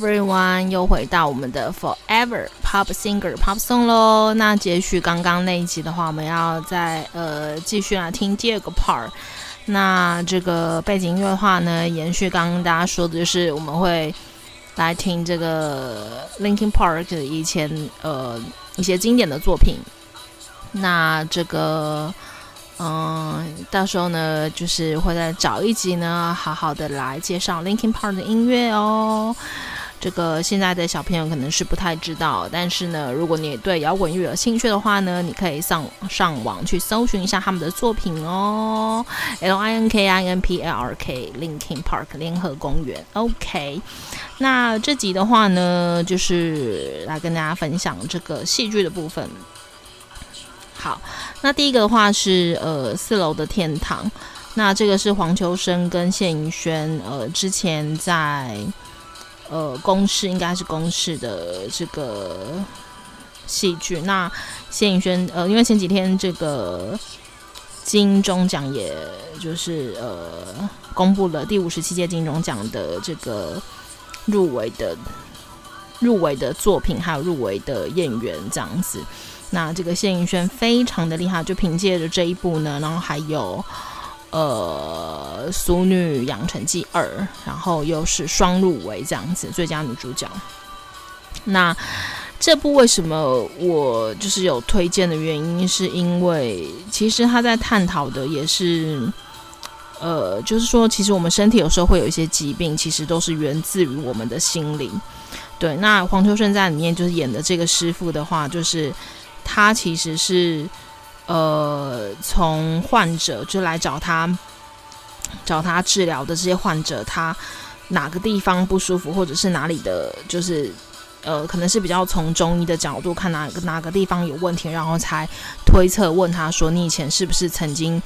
everyone，又回到我们的 Forever Pop Singer Pop Song 喽。那接续刚刚那一集的话，我们要再呃继续来听第二个 part。那这个背景音乐的话呢，延续刚刚大家说的，就是我们会来听这个 Linkin Park 以前呃一些经典的作品。那这个。嗯，到时候呢，就是会再找一集呢，好好的来介绍 Linkin Park 的音乐哦。这个现在的小朋友可能是不太知道，但是呢，如果你对摇滚乐有兴趣的话呢，你可以上上网去搜寻一下他们的作品哦。L I N K I N P L R K Linkin Park 联合公园。OK，那这集的话呢，就是来跟大家分享这个戏剧的部分。好，那第一个的话是呃四楼的天堂，那这个是黄秋生跟谢盈萱呃之前在呃公视应该是公视的这个戏剧。那谢颖轩呃因为前几天这个金钟奖也就是呃公布了第五十七届金钟奖的这个入围的入围的作品，还有入围的演员这样子。那这个谢颖轩非常的厉害，就凭借着这一部呢，然后还有呃《俗女养成记二》，然后又是双入围这样子最佳女主角。那这部为什么我就是有推荐的原因，是因为其实他在探讨的也是呃，就是说其实我们身体有时候会有一些疾病，其实都是源自于我们的心灵。对，那黄秋生在里面就是演的这个师傅的话，就是。他其实是，呃，从患者就来找他，找他治疗的这些患者，他哪个地方不舒服，或者是哪里的，就是，呃，可能是比较从中医的角度看哪个哪个地方有问题，然后才推测问他说，你以前是不是曾经，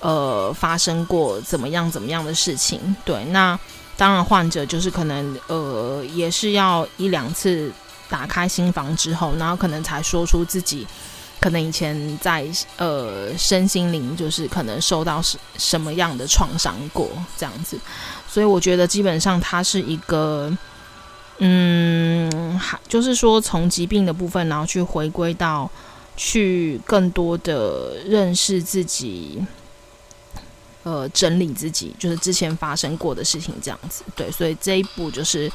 呃，发生过怎么样怎么样的事情？对，那当然患者就是可能，呃，也是要一两次。打开心房之后，然后可能才说出自己可能以前在呃身心灵就是可能受到什什么样的创伤过这样子，所以我觉得基本上它是一个嗯，还就是说从疾病的部分，然后去回归到去更多的认识自己，呃，整理自己，就是之前发生过的事情这样子。对，所以这一步就是。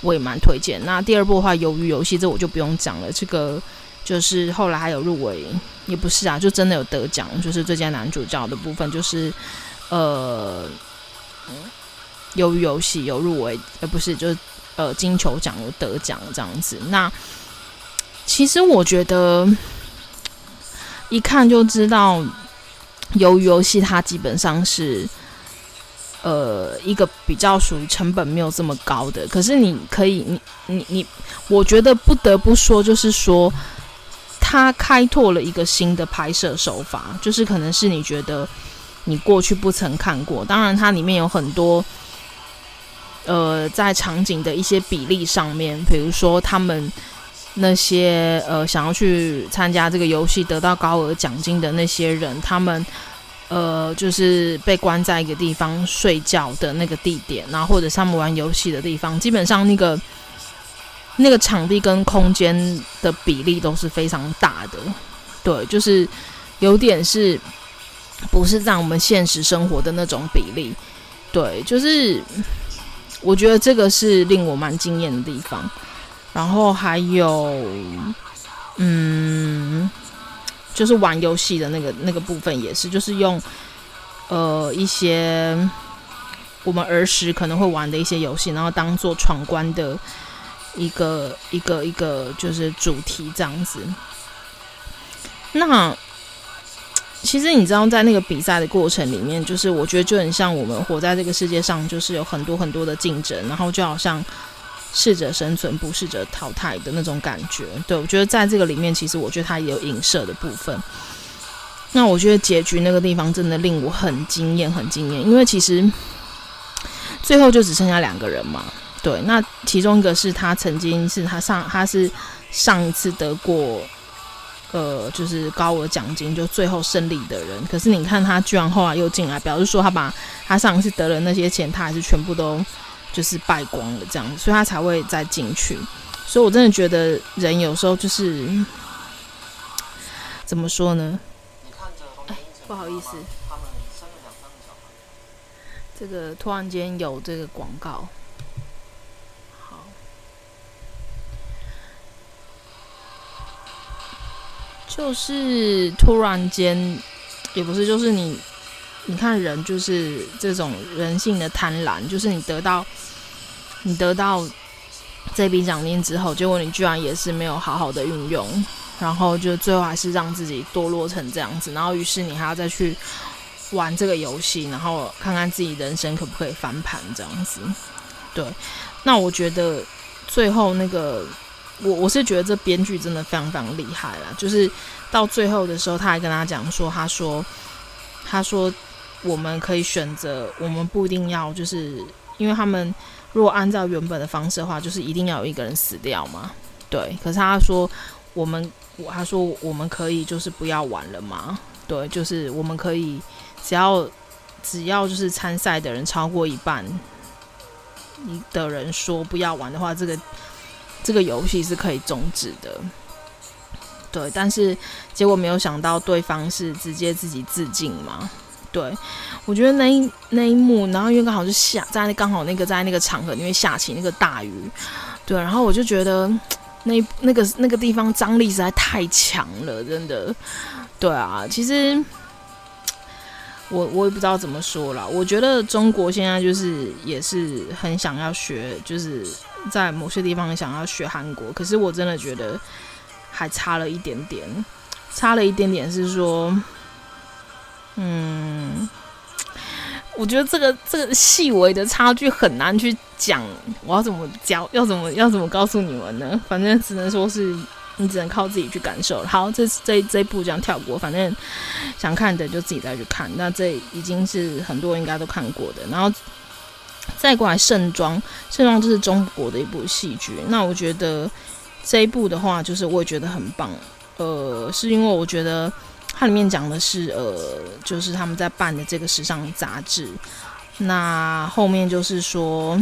我也蛮推荐。那第二部的话，鱿鱼游戏这我就不用讲了。这个就是后来还有入围，也不是啊，就真的有得奖，就是最佳男主角的部分，就是呃，鱿鱼游戏有入围，呃，不是，就是呃金球奖有得奖这样子。那其实我觉得一看就知道，鱿鱼游戏它基本上是。呃，一个比较属于成本没有这么高的，可是你可以，你你你，我觉得不得不说，就是说，他开拓了一个新的拍摄手法，就是可能是你觉得你过去不曾看过。当然，它里面有很多，呃，在场景的一些比例上面，比如说他们那些呃想要去参加这个游戏得到高额奖金的那些人，他们。呃，就是被关在一个地方睡觉的那个地点，然后或者他们玩游戏的地方，基本上那个那个场地跟空间的比例都是非常大的。对，就是有点是不是在我们现实生活的那种比例。对，就是我觉得这个是令我蛮惊艳的地方。然后还有，嗯。就是玩游戏的那个那个部分也是，就是用呃一些我们儿时可能会玩的一些游戏，然后当做闯关的一个一个一个就是主题这样子。那其实你知道，在那个比赛的过程里面，就是我觉得就很像我们活在这个世界上，就是有很多很多的竞争，然后就好像适者生存，不适者淘汰的那种感觉。对，我觉得在这个里面，其实我觉得它也有影射的部分。那我觉得结局那个地方真的令我很惊艳，很惊艳，因为其实最后就只剩下两个人嘛。对，那其中一个是他曾经是他上他是上一次得过呃就是高额奖金就最后胜利的人，可是你看他居然后来又进来，表示说他把他上一次得了那些钱，他还是全部都就是败光了这样子，所以他才会再进去。所以我真的觉得人有时候就是怎么说呢？哎，不好意思，这个突然间有这个广告。就是突然间，也不是，就是你，你看人就是这种人性的贪婪，就是你得到，你得到这笔奖金之后，结果你居然也是没有好好的运用，然后就最后还是让自己堕落成这样子，然后于是你还要再去玩这个游戏，然后看看自己人生可不可以翻盘这样子。对，那我觉得最后那个。我我是觉得这编剧真的非常非常厉害啦，就是到最后的时候，他还跟他讲说，他说，他说我们可以选择，我们不一定要，就是因为他们如果按照原本的方式的话，就是一定要有一个人死掉嘛，对。可是他说我们，他说我们可以就是不要玩了嘛，对，就是我们可以只要只要就是参赛的人超过一半，你的人说不要玩的话，这个。这个游戏是可以终止的，对，但是结果没有想到对方是直接自己自尽嘛，对，我觉得那一那一幕，然后因为刚好是下在刚好那个在那个场合里面下起那个大雨，对，然后我就觉得那那个那个地方张力实在太强了，真的，对啊，其实我我也不知道怎么说啦，我觉得中国现在就是也是很想要学，就是。在某些地方想要学韩国，可是我真的觉得还差了一点点，差了一点点是说，嗯，我觉得这个这个细微的差距很难去讲，我要怎么教，要怎么要怎么告诉你们呢？反正只能说是你只能靠自己去感受。好，这这这一部这样跳过，反正想看的就自己再去看。那这已经是很多人应该都看过的，然后。再过来盛装，盛装就是中国的一部戏剧。那我觉得这一部的话，就是我也觉得很棒。呃，是因为我觉得它里面讲的是，呃，就是他们在办的这个时尚杂志。那后面就是说，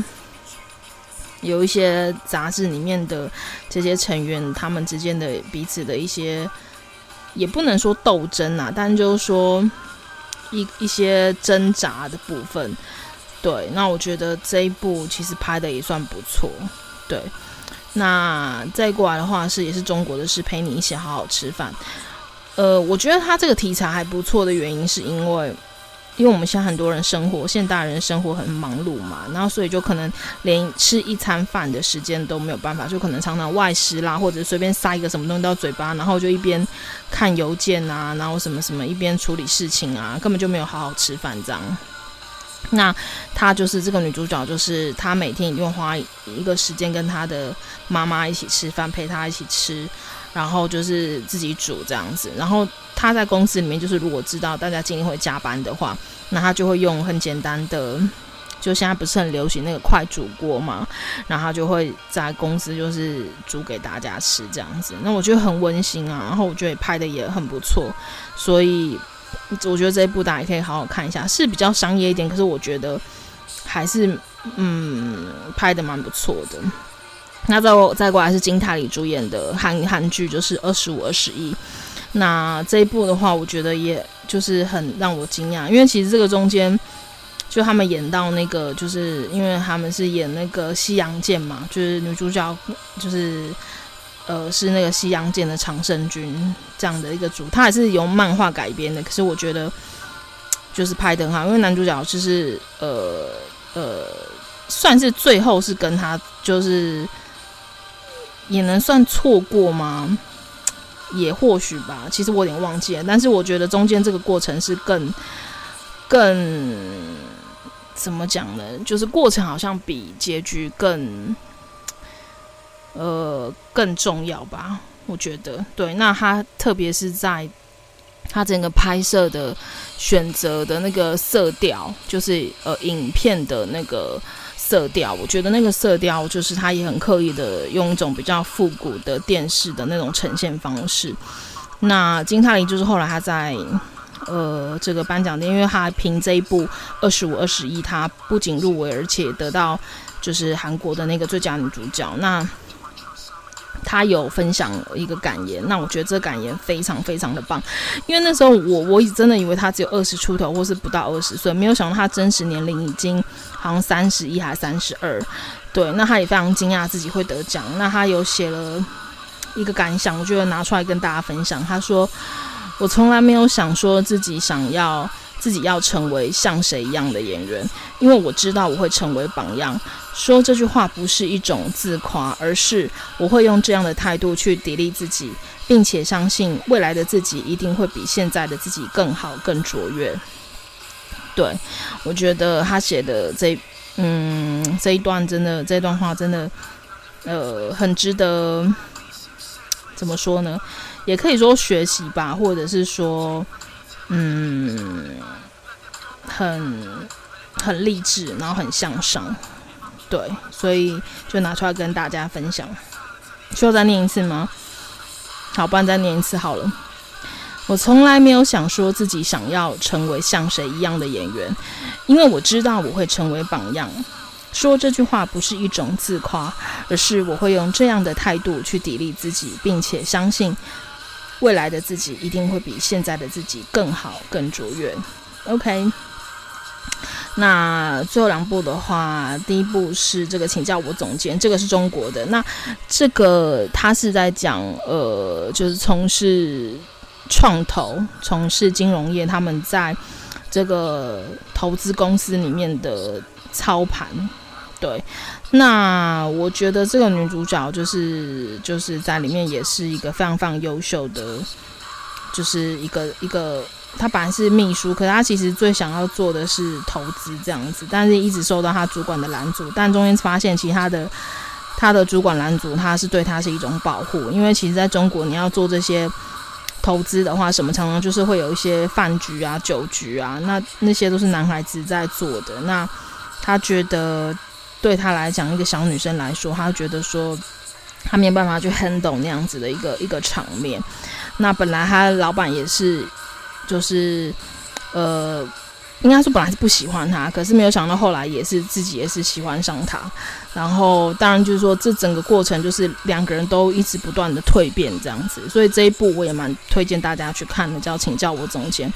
有一些杂志里面的这些成员，他们之间的彼此的一些，也不能说斗争啊，但就是说一一些挣扎的部分。对，那我觉得这一部其实拍的也算不错。对，那再过来的话是也是中国的是陪你一起好好吃饭。呃，我觉得他这个题材还不错的原因是因为，因为我们现在很多人生活，现代人生活很忙碌嘛，然后所以就可能连吃一餐饭的时间都没有办法，就可能常常外食啦，或者随便塞一个什么东西到嘴巴，然后就一边看邮件啊，然后什么什么一边处理事情啊，根本就没有好好吃饭这样。那她就是这个女主角，就是她每天一定会花一个时间跟她的妈妈一起吃饭，陪她一起吃，然后就是自己煮这样子。然后她在公司里面，就是如果知道大家今天会加班的话，那她就会用很简单的，就现在不是很流行那个快煮锅嘛，然后她就会在公司就是煮给大家吃这样子。那我觉得很温馨啊，然后我觉得拍的也很不错，所以。我觉得这一部大家也可以好好看一下，是比较商业一点，可是我觉得还是嗯拍的蛮不错的。那再再过来是金泰里主演的韩韩剧，就是《二十五二十一》。那这一部的话，我觉得也就是很让我惊讶，因为其实这个中间就他们演到那个，就是因为他们是演那个西洋剑嘛，就是女主角就是。呃，是那个西洋剑的常胜军这样的一个主，他还是由漫画改编的。可是我觉得就是拍的很好，因为男主角就是呃呃，算是最后是跟他就是也能算错过吗？也或许吧，其实我有点忘记了。但是我觉得中间这个过程是更更怎么讲呢？就是过程好像比结局更呃更重要吧。我觉得对。那他特别是在他整个拍摄的选择的那个色调，就是呃影片的那个。色调，我觉得那个色调就是他也很刻意的用一种比较复古的电视的那种呈现方式。那金泰梨就是后来他在呃这个颁奖典礼，因为他凭这一部二十五二十一，他不仅入围，而且得到就是韩国的那个最佳女主角。那他有分享一个感言，那我觉得这感言非常非常的棒，因为那时候我我真的以为他只有二十出头，或是不到二十岁，没有想到他真实年龄已经好像三十一还三十二，对，那他也非常惊讶自己会得奖，那他有写了一个感想，我觉得拿出来跟大家分享，他说：“我从来没有想说自己想要。”自己要成为像谁一样的演员，因为我知道我会成为榜样。说这句话不是一种自夸，而是我会用这样的态度去砥砺自己，并且相信未来的自己一定会比现在的自己更好、更卓越。对，我觉得他写的这嗯这一段真的这段话真的呃很值得怎么说呢？也可以说学习吧，或者是说。嗯，很很励志，然后很向上，对，所以就拿出来跟大家分享。需要再念一次吗？好，不然再念一次好了。我从来没有想说自己想要成为像谁一样的演员，因为我知道我会成为榜样。说这句话不是一种自夸，而是我会用这样的态度去砥砺自己，并且相信。未来的自己一定会比现在的自己更好、更卓越。OK，那最后两部的话，第一部是这个，请叫我总监，这个是中国的。那这个他是在讲，呃，就是从事创投、从事金融业，他们在这个投资公司里面的操盘。对，那我觉得这个女主角就是就是在里面也是一个非常非常优秀的，就是一个一个，她本来是秘书，可是她其实最想要做的是投资这样子，但是一直受到她主管的拦阻，但中间发现其他的她的主管拦阻，她是对她是一种保护，因为其实在中国你要做这些投资的话，什么常常就是会有一些饭局啊、酒局啊，那那些都是男孩子在做的，那她觉得。对她来讲，一个小女生来说，她觉得说她没有办法去 handle 那样子的一个一个场面。那本来她老板也是，就是呃，应该说本来是不喜欢她，可是没有想到后来也是自己也是喜欢上她。然后当然就是说，这整个过程就是两个人都一直不断的蜕变这样子。所以这一部我也蛮推荐大家去看的，叫《请叫我总监》。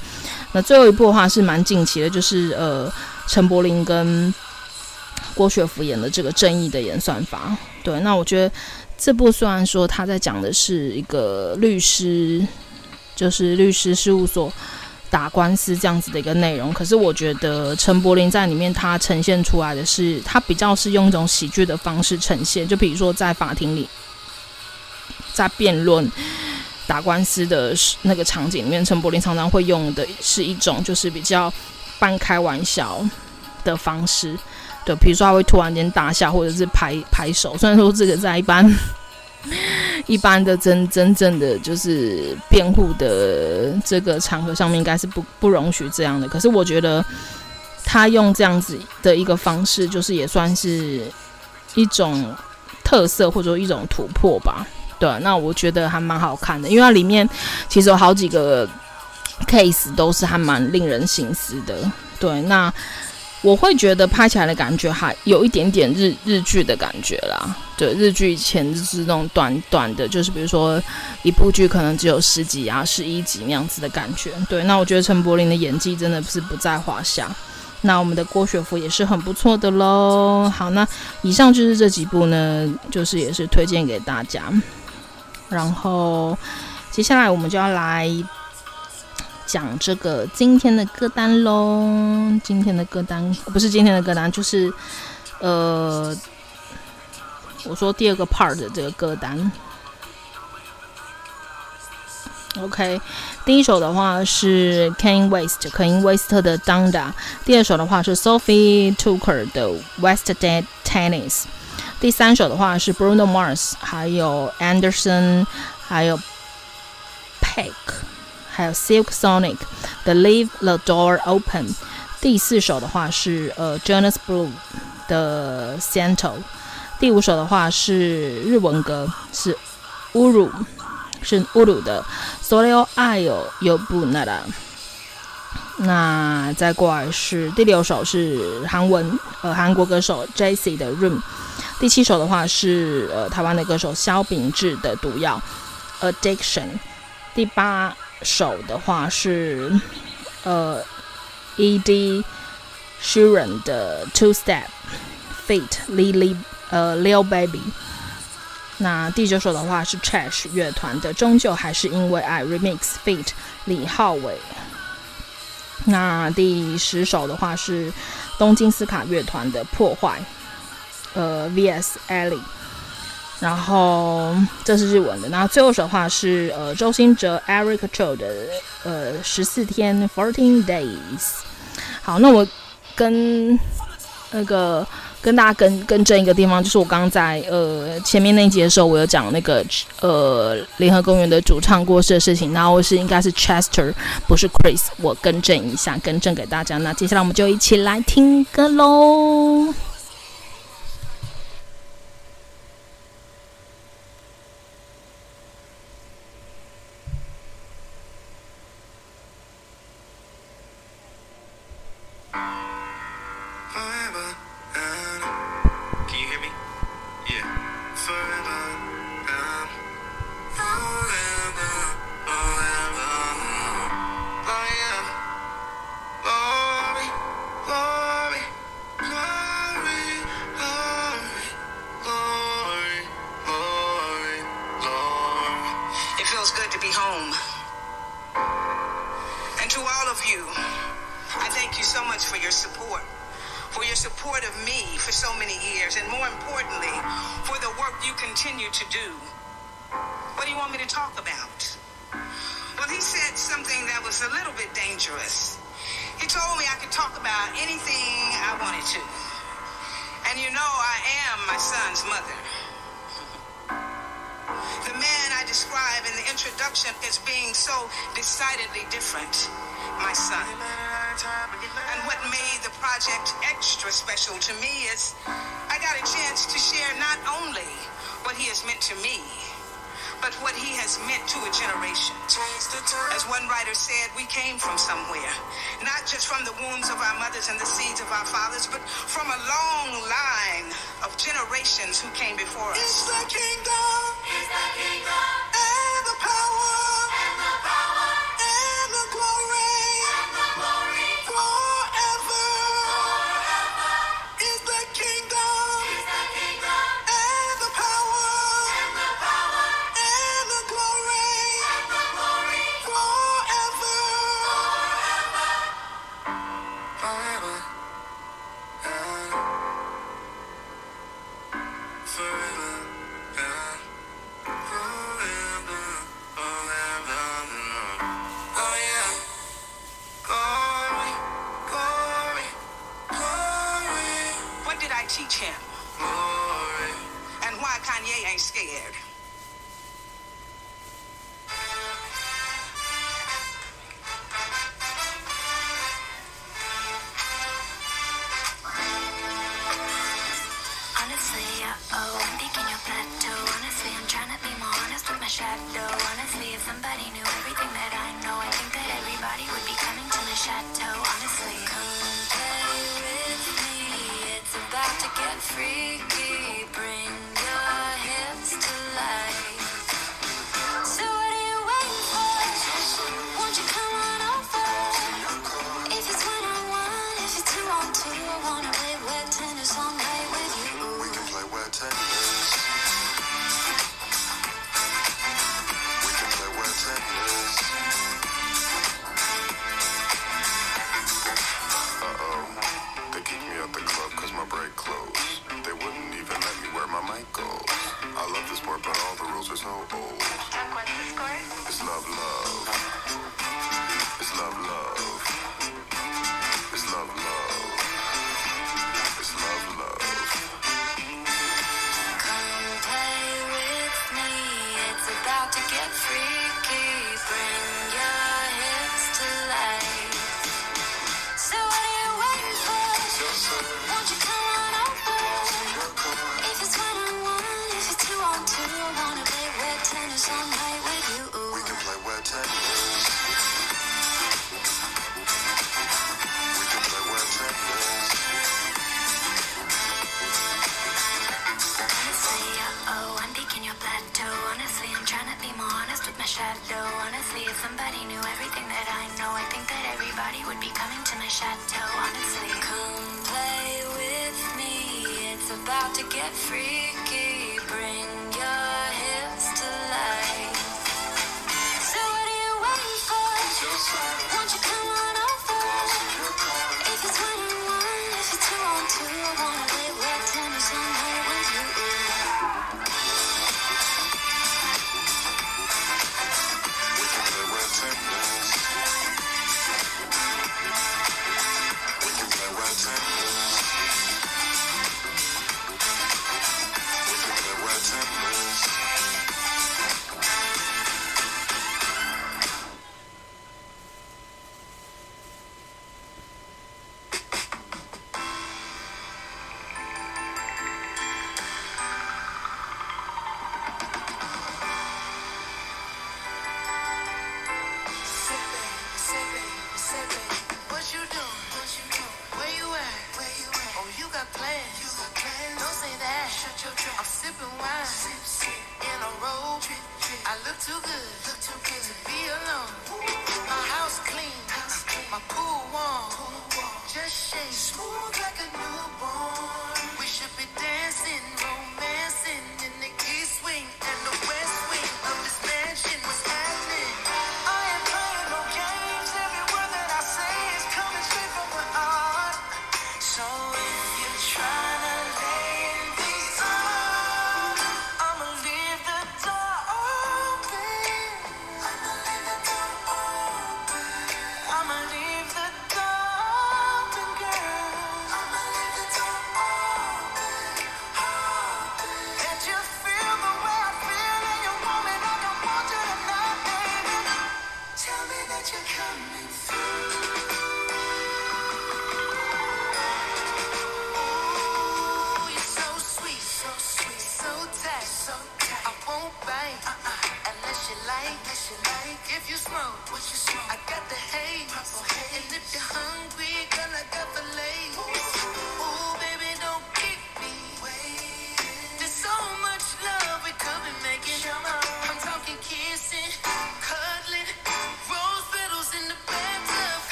那最后一部的话是蛮近期的，就是呃，陈柏霖跟。郭学福演的这个正义的演算法，对，那我觉得这部虽然说他在讲的是一个律师，就是律师事务所打官司这样子的一个内容，可是我觉得陈柏霖在里面他呈现出来的是，他比较是用一种喜剧的方式呈现，就比如说在法庭里，在辩论打官司的那个场景里面，陈柏霖常常会用的是一种就是比较半开玩笑的方式。对，比如说他会突然间大笑，或者是拍拍手。虽然说这个在一般一般的真真正的就是辩护的这个场合上面，应该是不不容许这样的。可是我觉得他用这样子的一个方式，就是也算是一种特色，或者说一种突破吧。对，那我觉得还蛮好看的，因为它里面其实有好几个 case 都是还蛮令人心思的。对，那。我会觉得拍起来的感觉还有一点点日日剧的感觉啦，对，日剧以前就是那种短短的，就是比如说一部剧可能只有十集啊、十一集那样子的感觉。对，那我觉得陈柏霖的演技真的是不在话下。那我们的郭雪芙也是很不错的喽。好，那以上就是这几部呢，就是也是推荐给大家。然后接下来我们就要来。讲这个今天的歌单喽，今天的歌单不是今天的歌单，就是呃，我说第二个 part 的这个歌单。OK，第一首的话是 Kanye West，可因威斯特的 Donda。第二首的话是 Sophie Tucker 的 West Dead Tennis。第三首的话是 Bruno Mars，还有 Anderson，还有 Peck，还有 Silk Sonic 的 Leave the Door Open。第四首的话是呃 Jonas Blue 的 Santo。第五首的话是日文歌，是乌鲁。是乌鲁的《Solo Ayo Yobunara》。那再过来是第六首是韩文呃韩国歌手 J.C. 的《Room》。第七首的话是呃台湾的歌手萧秉治的《毒药》Addiction。第八首的话是呃 Ed sheran 的《Two Step》Feat. Lily 呃 Lil Baby。那第九首的话是 Trash 乐团的《终究还是因为爱》Remix Feat. 李浩伟。那第十首的话是东京斯卡乐团的《破坏》，呃 VS Ellie。然后这是日文的。那最后一首的话是呃周兴哲 Eric Cho 的呃十四天 Fourteen Days。好，那我跟那个。跟大家更更正一个地方，就是我刚在呃前面那一集的时候，我有讲那个呃联合公园的主唱过世的事情，然后我是应该是 Chester，不是 Chris，我更正一下，更正给大家。那接下来我们就一起来听歌喽。from the wombs of our mothers and the seeds of our fathers, but from a long line of generations who came before us. It's the kingdom. It's the kingdom. my bright clothes. They wouldn't even let me wear my mic goes. I love this sport, but all the rules are so old. What's the score? It's love, love.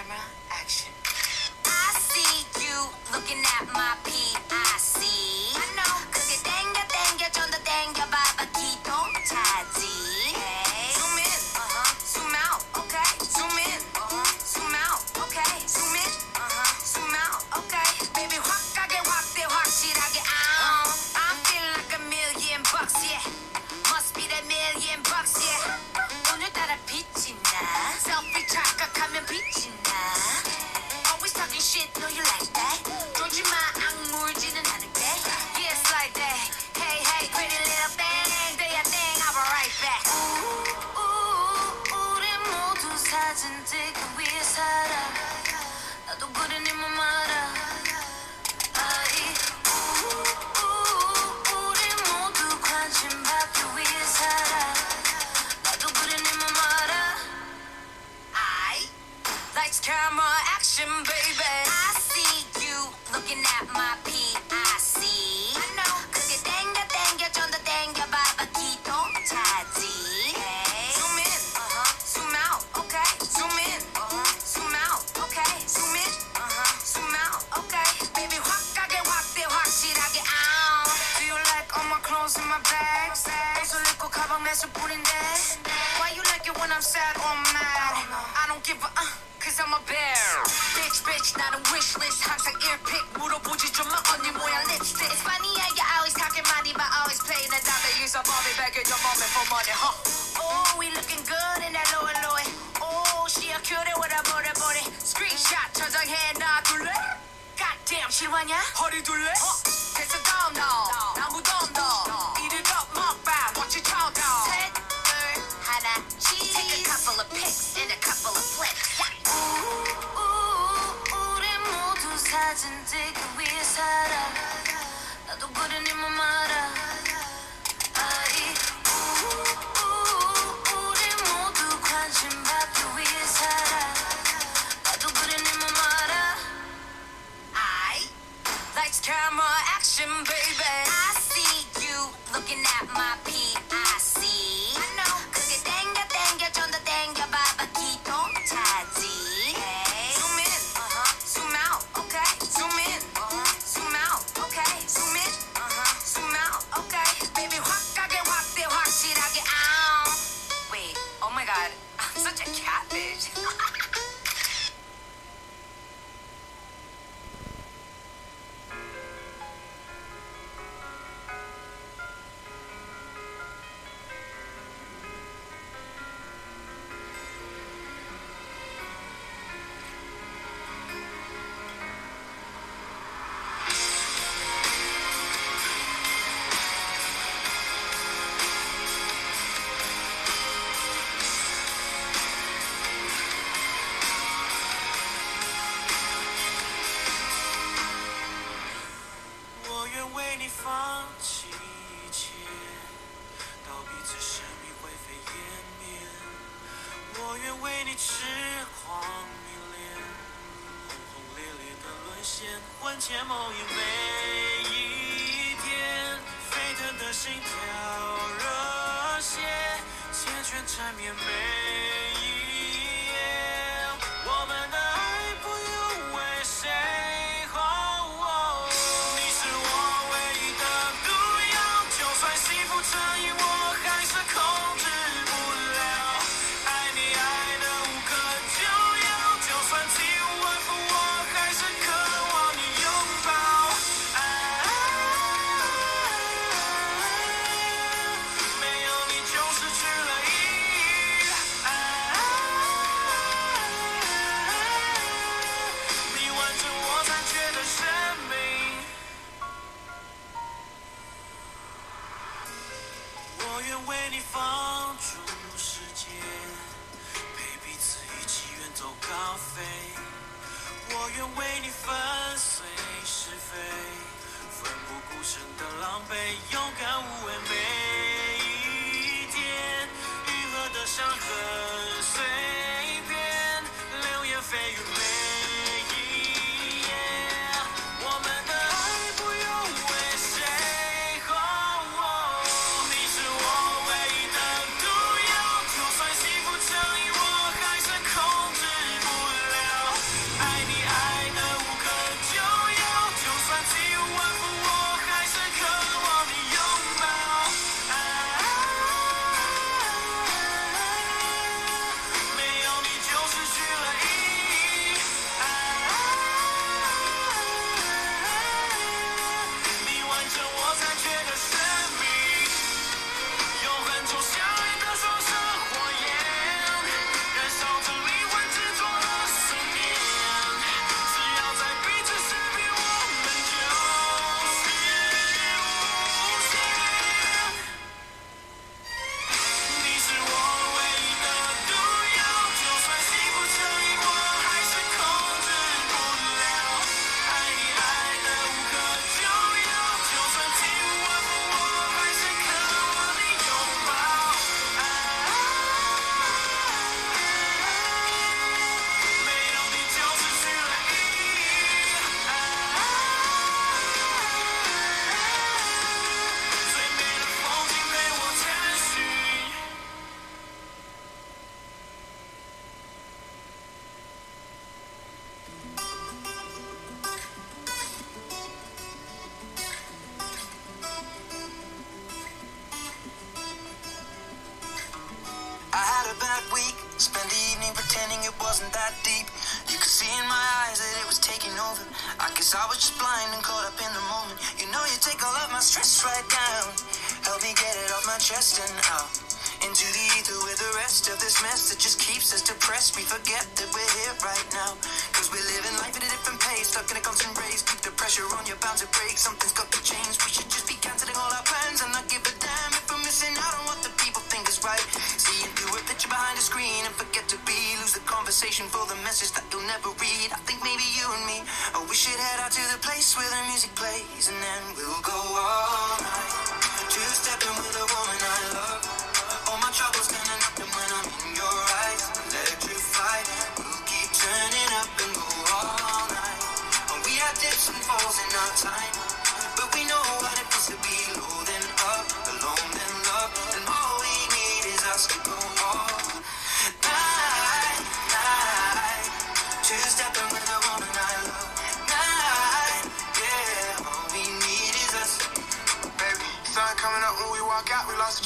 camera, action. I see you looking at my pee. 실화냐? 허리 둘래? 어? 됐어 다음 다음 魂牵梦萦每一天沸腾的心跳热血缱绻缠绵每 and we'll go on.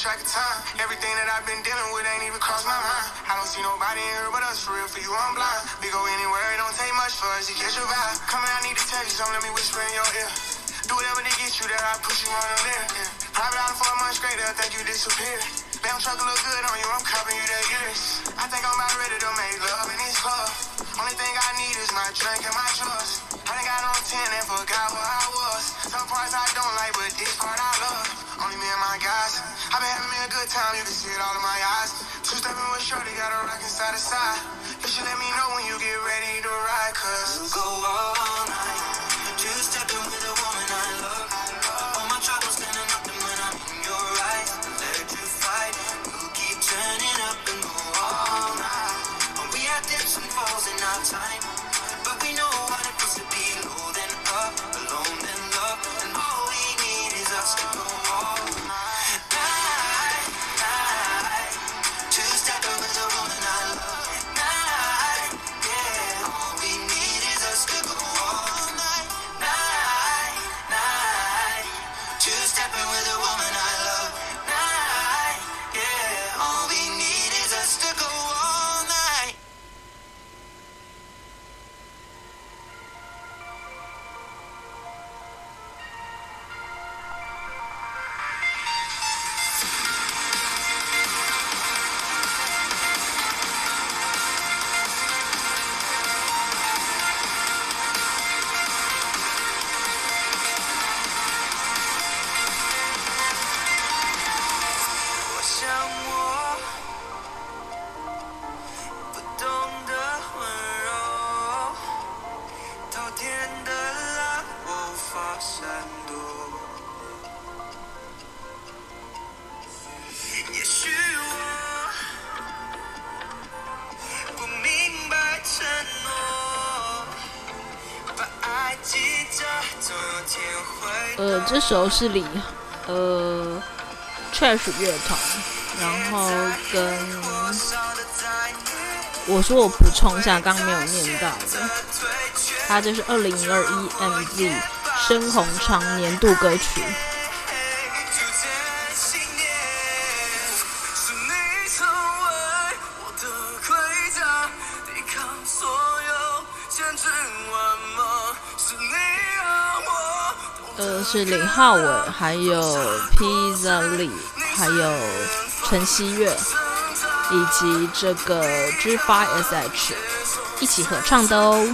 track of time. Everything that I've been dealing with ain't even crossed my mind. I don't see nobody in here but us, for real, for you, I'm blind. We go anywhere, it don't take much for us to catch your vibe. Come here, I need to tell you something, let me whisper in your ear. Do whatever to get you there, I push you on the lid. Yeah. Private out for a month straight, I think you disappeared. Damn truck look good on you, I'm covering you that ears. I think I'm about ready to make love in this club. Only thing I need is my drink and my trust. I done got on 10 and forgot. I've been having me a good time, you can see it all in my eyes. Two stepping with shorty, got a rockin' side to side. You should let me know when you get ready to ride, cause go all night. 这时候是李呃 Trash 乐团，然后跟我说我补充一下，刚刚没有念到的，他就是二零二一 MZ 深红唱年度歌曲。是林浩文，还有 Pizza Lee，还有陈希月，以及这个 G Five S H 一起合唱的哦。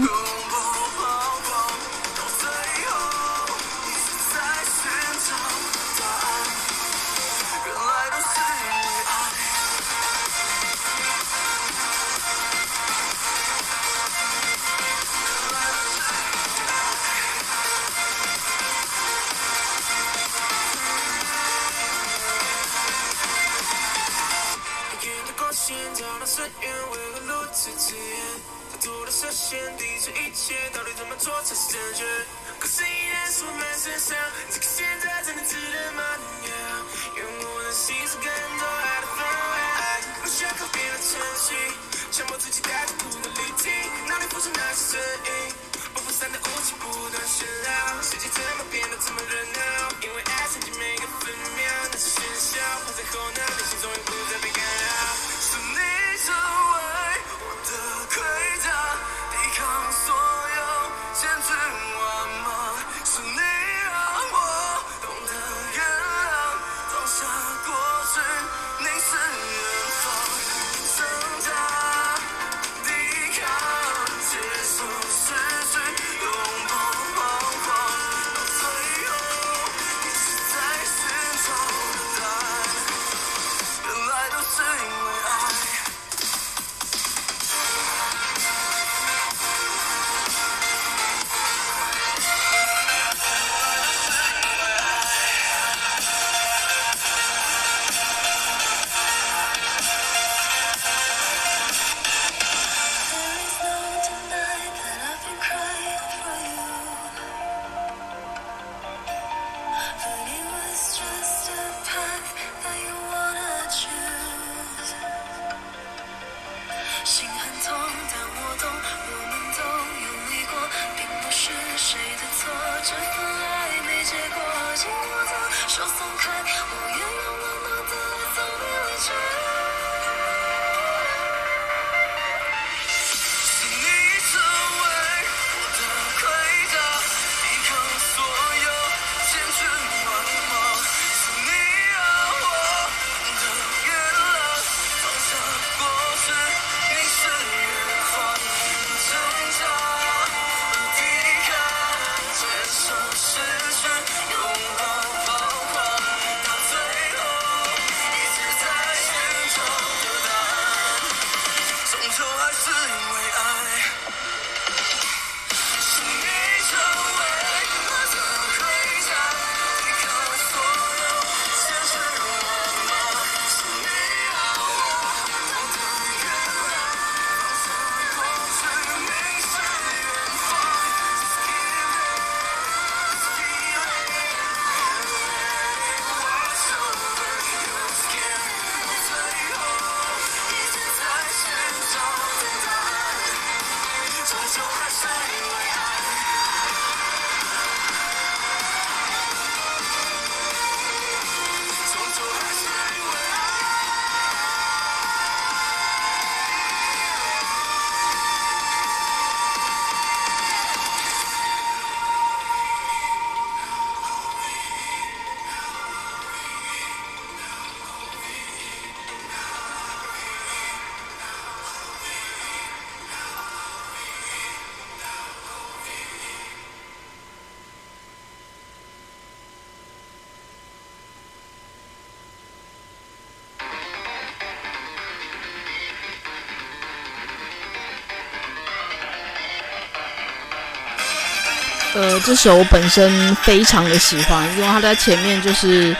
呃，这首我本身非常的喜欢，因为它在前面就是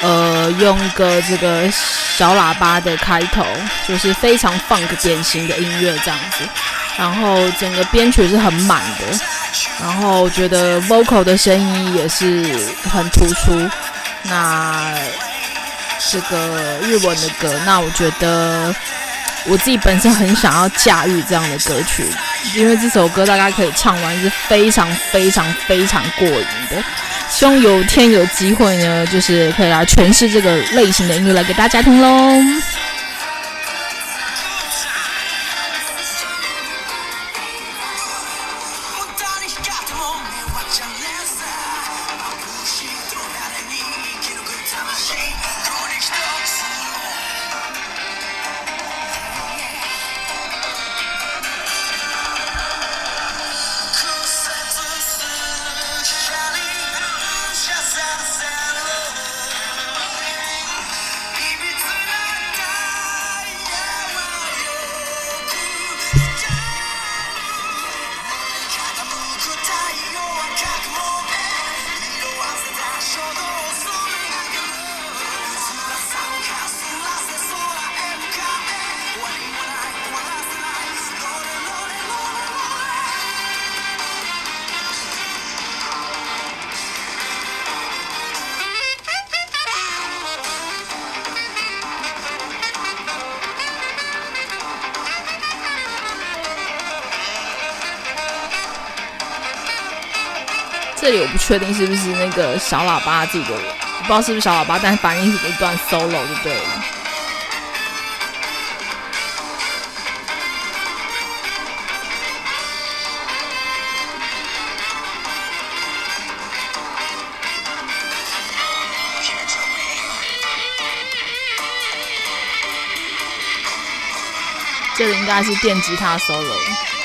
呃用个这个小喇叭的开头，就是非常 funk 典型的音乐这样子，然后整个编曲是很满的，然后我觉得 vocal 的声音也是很突出。那这个日文的歌，那我觉得。我自己本身很想要驾驭这样的歌曲，因为这首歌大家可以唱完是非常非常非常过瘾的。希望有天有机会呢，就是可以来诠释这个类型的音乐来给大家听喽。这里我不确定是不是那个小喇叭自己的，不知道是不是小喇叭，但是反正是一段 solo 就对了。这个应该是电吉他 solo。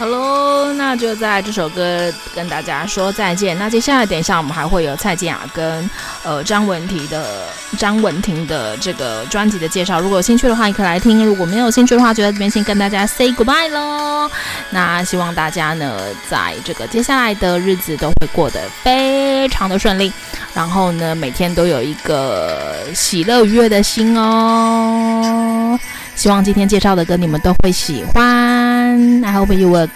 Hello，那就在这首歌跟大家说再见。那接下来等一下我们还会有蔡健雅跟呃张文婷的张文婷的这个专辑的介绍。如果有兴趣的话，你可以来听；如果没有兴趣的话，就在这边先跟大家 say goodbye 喽。那希望大家呢，在这个接下来的日子都会过得非常的顺利，然后呢，每天都有一个喜乐愉悦的心哦。希望今天介绍的歌你们都会喜欢。I hope you will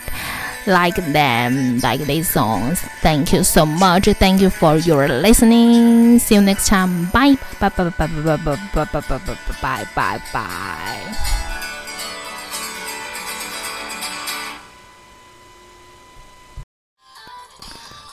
like them, like these songs. Thank you so much. Thank you for your listening. See you next time. Bye. Bye. Bye. Bye. Bye. Bye. Bye. Bye. Bye. Bye. Bye.